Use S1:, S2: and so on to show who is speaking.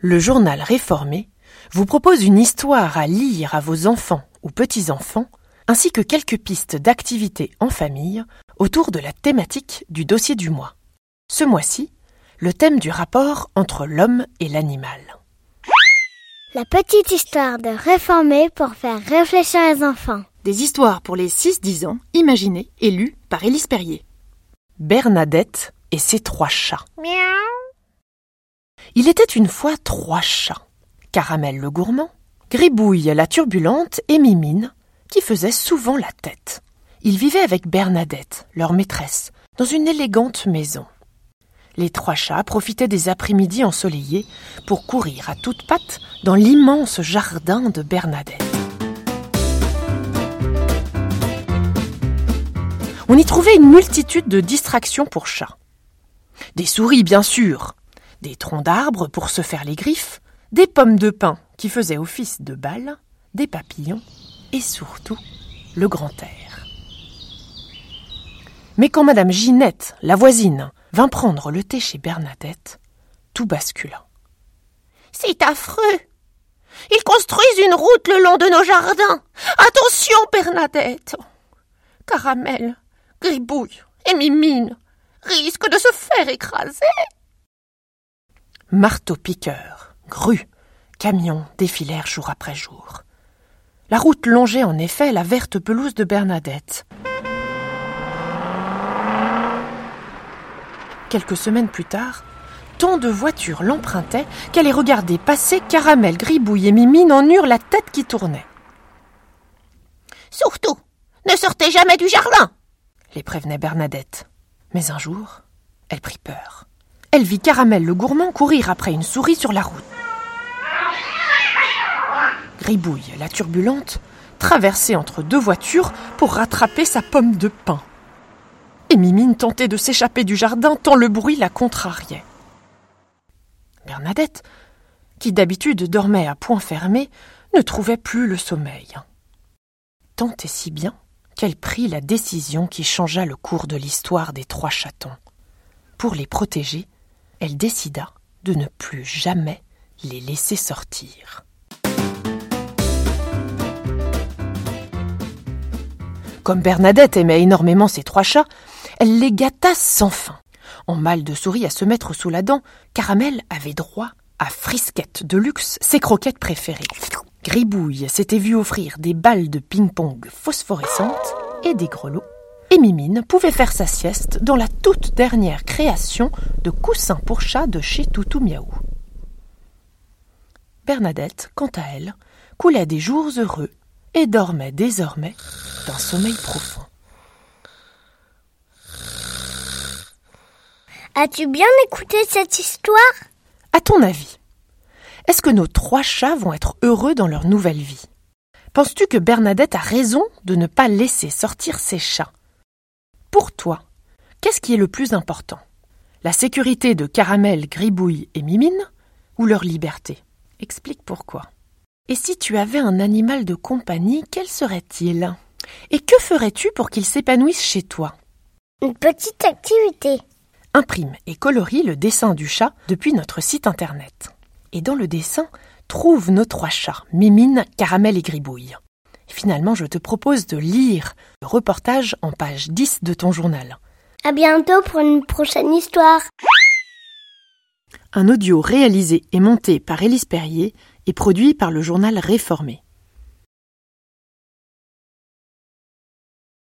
S1: Le journal réformé vous propose une histoire à lire à vos enfants ou petits-enfants, ainsi que quelques pistes d'activités en famille autour de la thématique du dossier du mois. Ce mois-ci, le thème du rapport entre l'homme et l'animal.
S2: La petite histoire de réformer pour faire réfléchir les enfants.
S1: Des histoires pour les 6-10 ans, imaginées et lues par Élise Perrier. Bernadette et ses trois chats. Il était une fois trois chats. Caramel le gourmand, Gribouille la turbulente et Mimine, qui faisaient souvent la tête. Ils vivaient avec Bernadette, leur maîtresse, dans une élégante maison. Les trois chats profitaient des après-midi ensoleillés pour courir à toutes pattes dans l'immense jardin de Bernadette. On y trouvait une multitude de distractions pour chats. Des souris, bien sûr, des troncs d'arbres pour se faire les griffes, des pommes de pin qui faisaient office de balles, des papillons et surtout le grand air. Mais quand Madame Ginette, la voisine, vint prendre le thé chez Bernadette, tout bascula.
S3: C'est affreux. Ils construisent une route le long de nos jardins. Attention, Bernadette. Caramel, Gribouille et Mimine risquent de se faire écraser.
S1: Marteau-piqueur, grue, camions défilèrent jour après jour. La route longeait en effet la verte pelouse de Bernadette. Quelques semaines plus tard, tant de voitures l'empruntaient qu'elle les regardait passer Caramel, Gribouille et Mimine en eurent la tête qui tournait.
S3: Surtout, ne sortez jamais du jardin
S1: les prévenait Bernadette. Mais un jour, elle prit peur. Elle vit Caramel le gourmand courir après une souris sur la route. Gribouille, la turbulente, traversait entre deux voitures pour rattraper sa pomme de pain. Et Mimine tentait de s'échapper du jardin tant le bruit la contrariait. Bernadette, qui d'habitude dormait à point fermé, ne trouvait plus le sommeil. Tant et si bien qu'elle prit la décision qui changea le cours de l'histoire des trois chatons. Pour les protéger, elle décida de ne plus jamais les laisser sortir. Comme Bernadette aimait énormément ses trois chats, elle les gâta sans fin. En mal de souris à se mettre sous la dent, Caramel avait droit à Frisquette de luxe, ses croquettes préférées. Gribouille s'était vu offrir des balles de ping-pong phosphorescentes et des grelots. Et Mimine pouvait faire sa sieste dans la toute dernière création de coussins pour chat de chez Toutou Miaou. Bernadette, quant à elle, coulait des jours heureux et dormait désormais d'un sommeil profond.
S2: As-tu bien écouté cette histoire?
S1: À ton avis, est-ce que nos trois chats vont être heureux dans leur nouvelle vie? Penses-tu que Bernadette a raison de ne pas laisser sortir ses chats? Pour toi, qu'est-ce qui est le plus important? La sécurité de Caramel, Gribouille et Mimine ou leur liberté? Explique pourquoi. Et si tu avais un animal de compagnie, quel serait-il? Et que ferais-tu pour qu'il s'épanouisse chez toi?
S2: Une petite activité.
S1: Imprime et colorie le dessin du chat depuis notre site internet et dans le dessin, trouve nos trois chats, Mimine, Caramel et Gribouille. Finalement, je te propose de lire le reportage en page 10 de ton journal.
S2: À bientôt pour une prochaine histoire.
S1: Un audio réalisé et monté par Élise Perrier et produit par le journal Réformé.